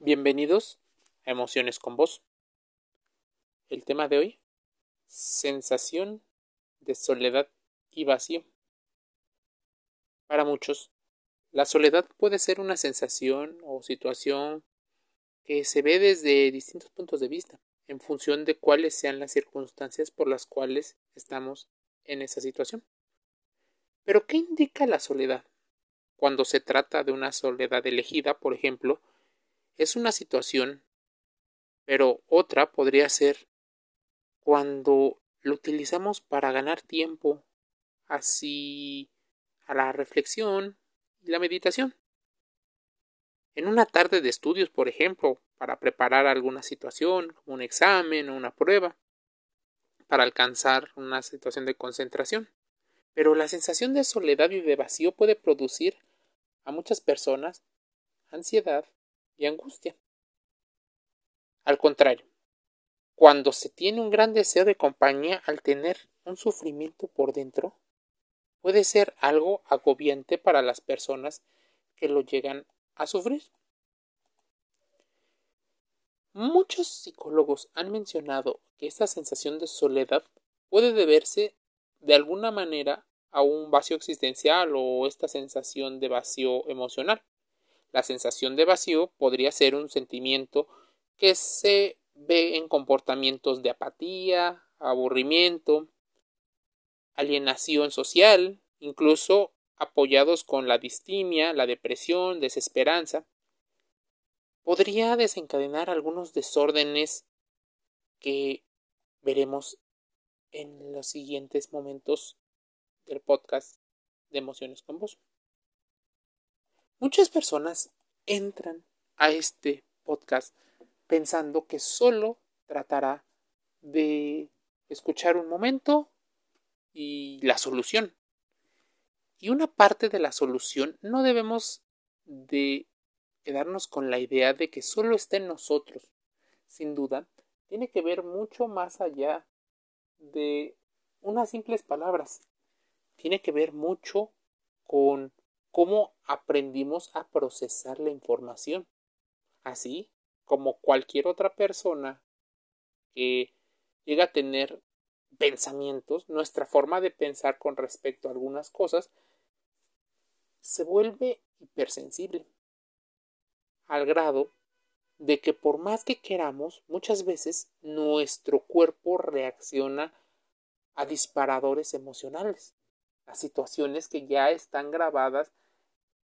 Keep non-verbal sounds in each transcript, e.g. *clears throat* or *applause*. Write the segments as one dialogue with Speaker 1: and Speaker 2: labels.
Speaker 1: Bienvenidos a Emociones con Vos. El tema de hoy, sensación de soledad y vacío. Para muchos, la soledad puede ser una sensación o situación que se ve desde distintos puntos de vista, en función de cuáles sean las circunstancias por las cuales estamos en esa situación. Pero, ¿qué indica la soledad? Cuando se trata de una soledad elegida, por ejemplo, es una situación, pero otra podría ser cuando lo utilizamos para ganar tiempo, así a la reflexión y la meditación. En una tarde de estudios, por ejemplo, para preparar alguna situación, como un examen o una prueba, para alcanzar una situación de concentración. Pero la sensación de soledad y de vacío puede producir a muchas personas ansiedad, y angustia. Al contrario, cuando se tiene un gran deseo de compañía al tener un sufrimiento por dentro, puede ser algo agobiante para las personas que lo llegan a sufrir. Muchos psicólogos han mencionado que esta sensación de soledad puede deberse de alguna manera a un vacío existencial o esta sensación de vacío emocional. La sensación de vacío podría ser un sentimiento que se ve en comportamientos de apatía, aburrimiento, alienación social, incluso apoyados con la distimia, la depresión, desesperanza, podría desencadenar algunos desórdenes que veremos en los siguientes momentos del podcast de emociones con vos. Muchas personas entran a este podcast pensando que solo tratará de escuchar un momento y la solución. Y una parte de la solución no debemos de quedarnos con la idea de que solo está en nosotros. Sin duda, tiene que ver mucho más allá de unas simples palabras. Tiene que ver mucho con cómo aprendimos a procesar la información. Así como cualquier otra persona que llega a tener pensamientos, nuestra forma de pensar con respecto a algunas cosas se vuelve hipersensible al grado de que por más que queramos, muchas veces nuestro cuerpo reacciona a disparadores emocionales, a situaciones que ya están grabadas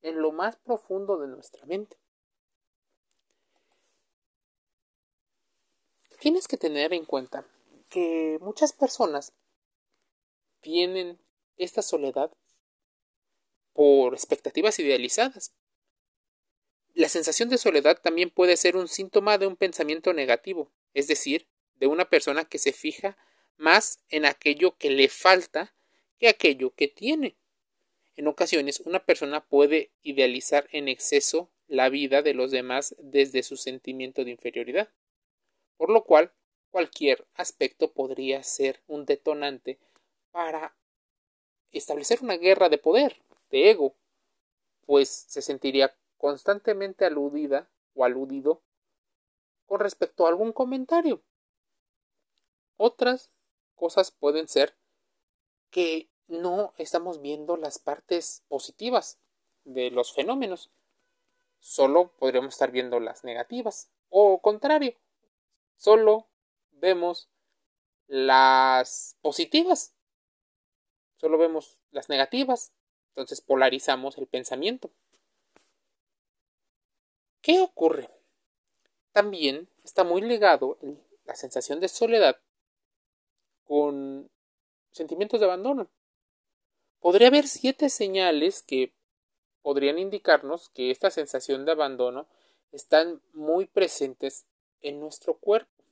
Speaker 1: en lo más profundo de nuestra mente. Tienes que tener en cuenta que muchas personas tienen esta soledad por expectativas idealizadas. La sensación de soledad también puede ser un síntoma de un pensamiento negativo, es decir, de una persona que se fija más en aquello que le falta que aquello que tiene. En ocasiones una persona puede idealizar en exceso la vida de los demás desde su sentimiento de inferioridad, por lo cual cualquier aspecto podría ser un detonante para establecer una guerra de poder, de ego, pues se sentiría constantemente aludida o aludido con respecto a algún comentario. Otras cosas pueden ser que no estamos viendo las partes positivas de los fenómenos. Solo podríamos estar viendo las negativas. O contrario, solo vemos las positivas. Solo vemos las negativas. Entonces polarizamos el pensamiento. ¿Qué ocurre? También está muy ligado la sensación de soledad con sentimientos de abandono. Podría haber siete señales que podrían indicarnos que esta sensación de abandono están muy presentes en nuestro cuerpo,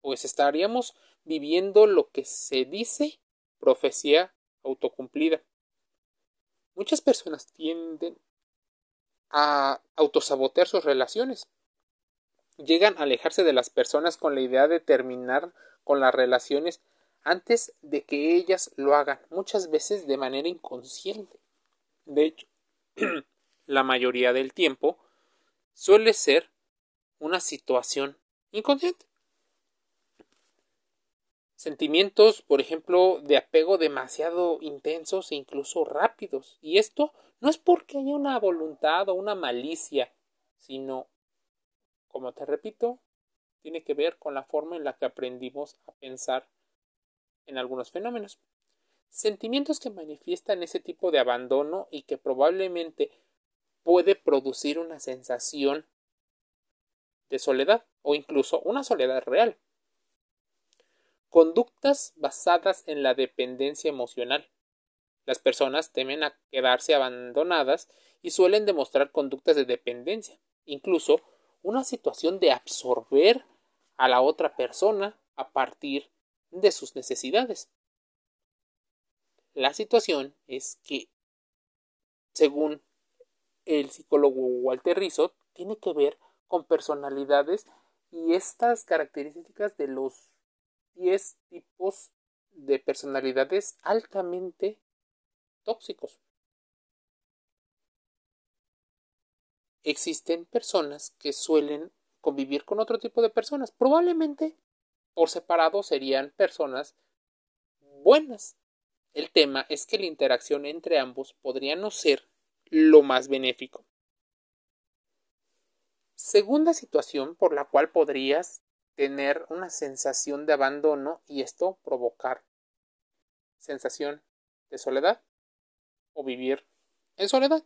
Speaker 1: pues estaríamos viviendo lo que se dice profecía autocumplida. Muchas personas tienden a autosabotear sus relaciones. Llegan a alejarse de las personas con la idea de terminar con las relaciones antes de que ellas lo hagan, muchas veces de manera inconsciente. De hecho, *clears throat* la mayoría del tiempo suele ser una situación inconsciente. Sentimientos, por ejemplo, de apego demasiado intensos e incluso rápidos. Y esto no es porque haya una voluntad o una malicia, sino, como te repito, tiene que ver con la forma en la que aprendimos a pensar en algunos fenómenos. Sentimientos que manifiestan ese tipo de abandono y que probablemente puede producir una sensación de soledad o incluso una soledad real. Conductas basadas en la dependencia emocional. Las personas temen a quedarse abandonadas y suelen demostrar conductas de dependencia, incluso una situación de absorber a la otra persona a partir de sus necesidades. La situación es que, según el psicólogo Walter Rizzo, tiene que ver con personalidades y estas características de los 10 tipos de personalidades altamente tóxicos. Existen personas que suelen convivir con otro tipo de personas. Probablemente por separado serían personas buenas. El tema es que la interacción entre ambos podría no ser lo más benéfico. Segunda situación por la cual podrías tener una sensación de abandono y esto provocar sensación de soledad o vivir en soledad.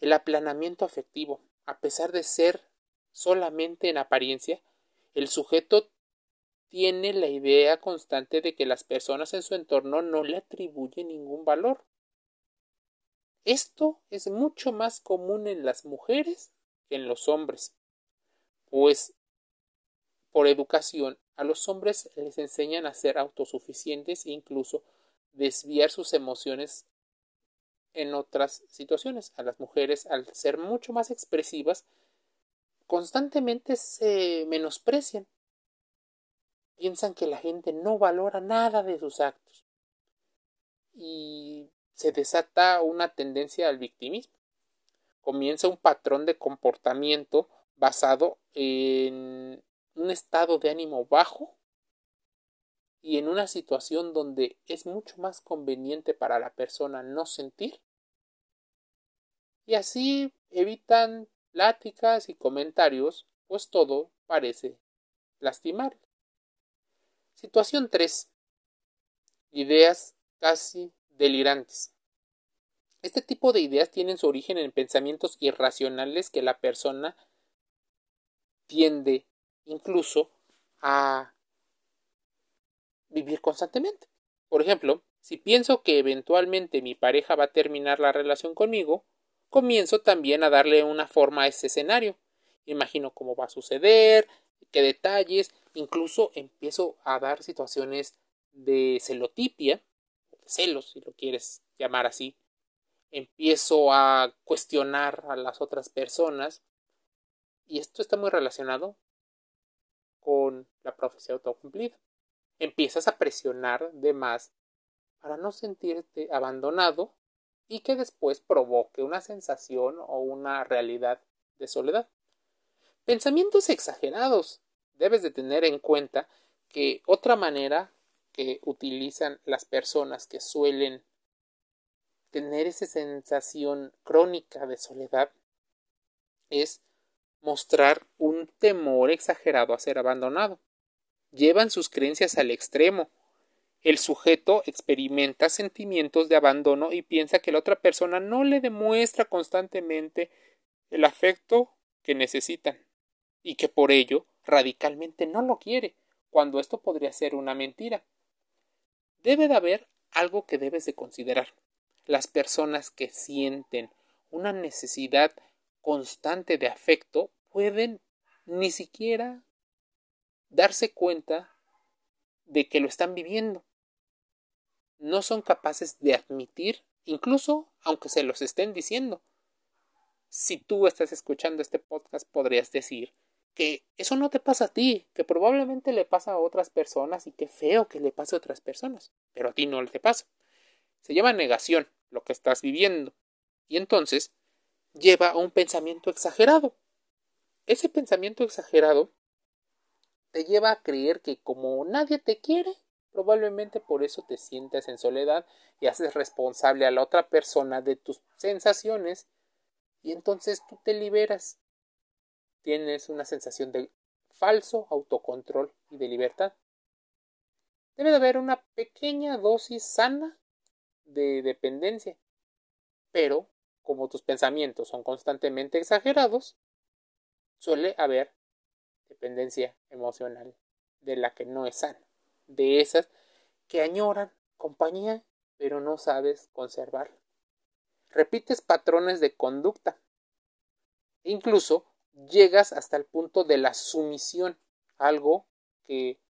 Speaker 1: El aplanamiento afectivo, a pesar de ser solamente en apariencia, el sujeto tiene la idea constante de que las personas en su entorno no le atribuyen ningún valor. Esto es mucho más común en las mujeres que en los hombres, pues por educación, a los hombres les enseñan a ser autosuficientes e incluso desviar sus emociones en otras situaciones. A las mujeres, al ser mucho más expresivas, constantemente se menosprecian. Piensan que la gente no valora nada de sus actos. Y se desata una tendencia al victimismo. Comienza un patrón de comportamiento basado en un estado de ánimo bajo y en una situación donde es mucho más conveniente para la persona no sentir y así evitan pláticas y comentarios pues todo parece lastimar. Situación 3. Ideas casi delirantes. Este tipo de ideas tienen su origen en pensamientos irracionales que la persona tiende incluso a vivir constantemente. Por ejemplo, si pienso que eventualmente mi pareja va a terminar la relación conmigo, comienzo también a darle una forma a ese escenario. Imagino cómo va a suceder, qué detalles, incluso empiezo a dar situaciones de celotipia, celos, si lo quieres llamar así. Empiezo a cuestionar a las otras personas. Y esto está muy relacionado con la profecía autocumplida. Empiezas a presionar de más para no sentirte abandonado y que después provoque una sensación o una realidad de soledad. Pensamientos exagerados. Debes de tener en cuenta que otra manera que utilizan las personas que suelen tener esa sensación crónica de soledad es mostrar un temor exagerado a ser abandonado. Llevan sus creencias al extremo. El sujeto experimenta sentimientos de abandono y piensa que la otra persona no le demuestra constantemente el afecto que necesitan y que por ello radicalmente no lo quiere, cuando esto podría ser una mentira. Debe de haber algo que debes de considerar. Las personas que sienten una necesidad constante de afecto pueden ni siquiera darse cuenta de que lo están viviendo. No son capaces de admitir, incluso aunque se los estén diciendo. Si tú estás escuchando este podcast, podrías decir que eso no te pasa a ti, que probablemente le pasa a otras personas y que feo que le pase a otras personas, pero a ti no te pasa. Se llama negación lo que estás viviendo. Y entonces lleva a un pensamiento exagerado. ese pensamiento exagerado te lleva a creer que como nadie te quiere, probablemente por eso te sientes en soledad y haces responsable a la otra persona de tus sensaciones y entonces tú te liberas. Tienes una sensación de falso autocontrol y de libertad. Debe de haber una pequeña dosis sana de dependencia, pero como tus pensamientos son constantemente exagerados, suele haber dependencia emocional de la que no es sana, de esas que añoran compañía pero no sabes conservarla. Repites patrones de conducta. Incluso llegas hasta el punto de la sumisión, algo que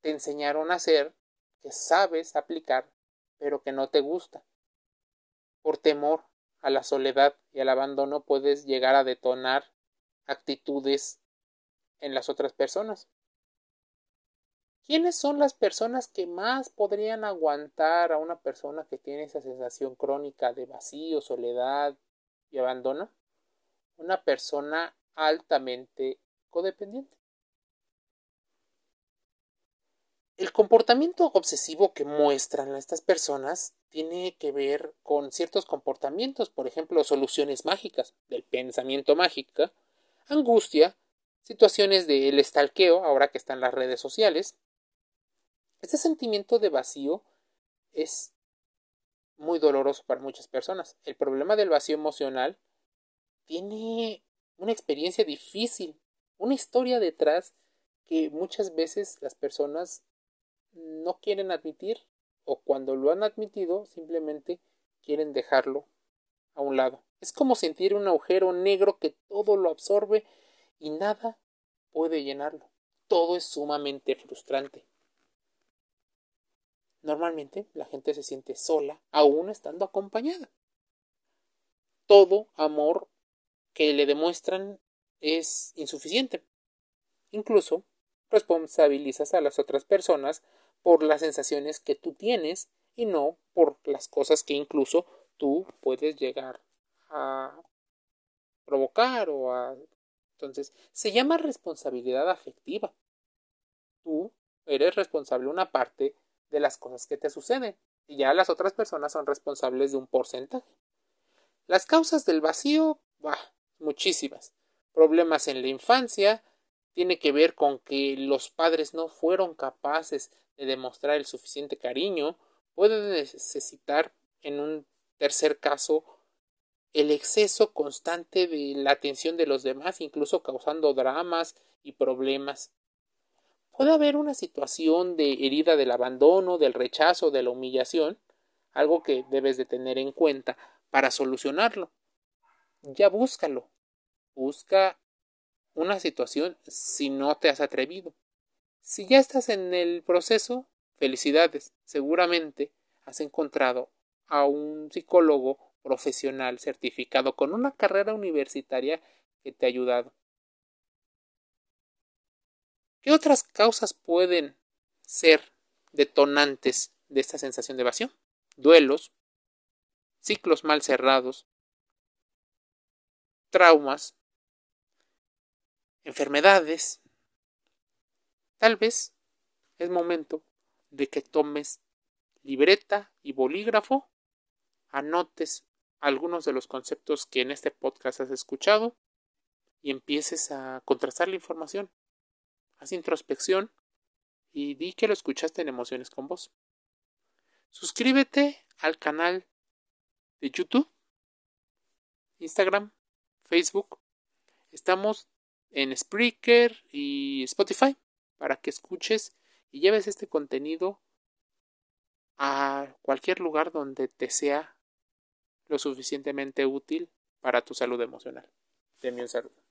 Speaker 1: te enseñaron a hacer, que sabes aplicar, pero que no te gusta. Por temor a la soledad y al abandono puedes llegar a detonar actitudes en las otras personas. ¿Quiénes son las personas que más podrían aguantar a una persona que tiene esa sensación crónica de vacío, soledad y abandono? Una persona altamente codependiente. El comportamiento obsesivo que muestran estas personas tiene que ver con ciertos comportamientos, por ejemplo, soluciones mágicas del pensamiento mágico, angustia, situaciones del estalqueo, ahora que están las redes sociales. Este sentimiento de vacío es muy doloroso para muchas personas. El problema del vacío emocional tiene una experiencia difícil, una historia detrás que muchas veces las personas no quieren admitir o cuando lo han admitido simplemente quieren dejarlo a un lado. Es como sentir un agujero negro que todo lo absorbe y nada puede llenarlo. Todo es sumamente frustrante. Normalmente la gente se siente sola aún estando acompañada. Todo amor que le demuestran es insuficiente. Incluso responsabilizas a las otras personas por las sensaciones que tú tienes y no por las cosas que incluso tú puedes llegar a provocar o a entonces se llama responsabilidad afectiva tú eres responsable una parte de las cosas que te suceden y ya las otras personas son responsables de un porcentaje las causas del vacío bah, muchísimas problemas en la infancia tiene que ver con que los padres no fueron capaces de demostrar el suficiente cariño, puede necesitar, en un tercer caso, el exceso constante de la atención de los demás, incluso causando dramas y problemas. Puede haber una situación de herida del abandono, del rechazo, de la humillación, algo que debes de tener en cuenta para solucionarlo. Ya búscalo. Busca una situación si no te has atrevido. Si ya estás en el proceso, felicidades. Seguramente has encontrado a un psicólogo profesional certificado con una carrera universitaria que te ha ayudado. ¿Qué otras causas pueden ser detonantes de esta sensación de evasión? Duelos, ciclos mal cerrados, traumas, enfermedades, tal vez es momento de que tomes libreta y bolígrafo, anotes algunos de los conceptos que en este podcast has escuchado y empieces a contrastar la información. Haz introspección y di que lo escuchaste en Emociones con Vos. Suscríbete al canal de YouTube, Instagram, Facebook. Estamos en Spreaker y Spotify para que escuches y lleves este contenido a cualquier lugar donde te sea lo suficientemente útil para tu salud emocional. Deme un saludo.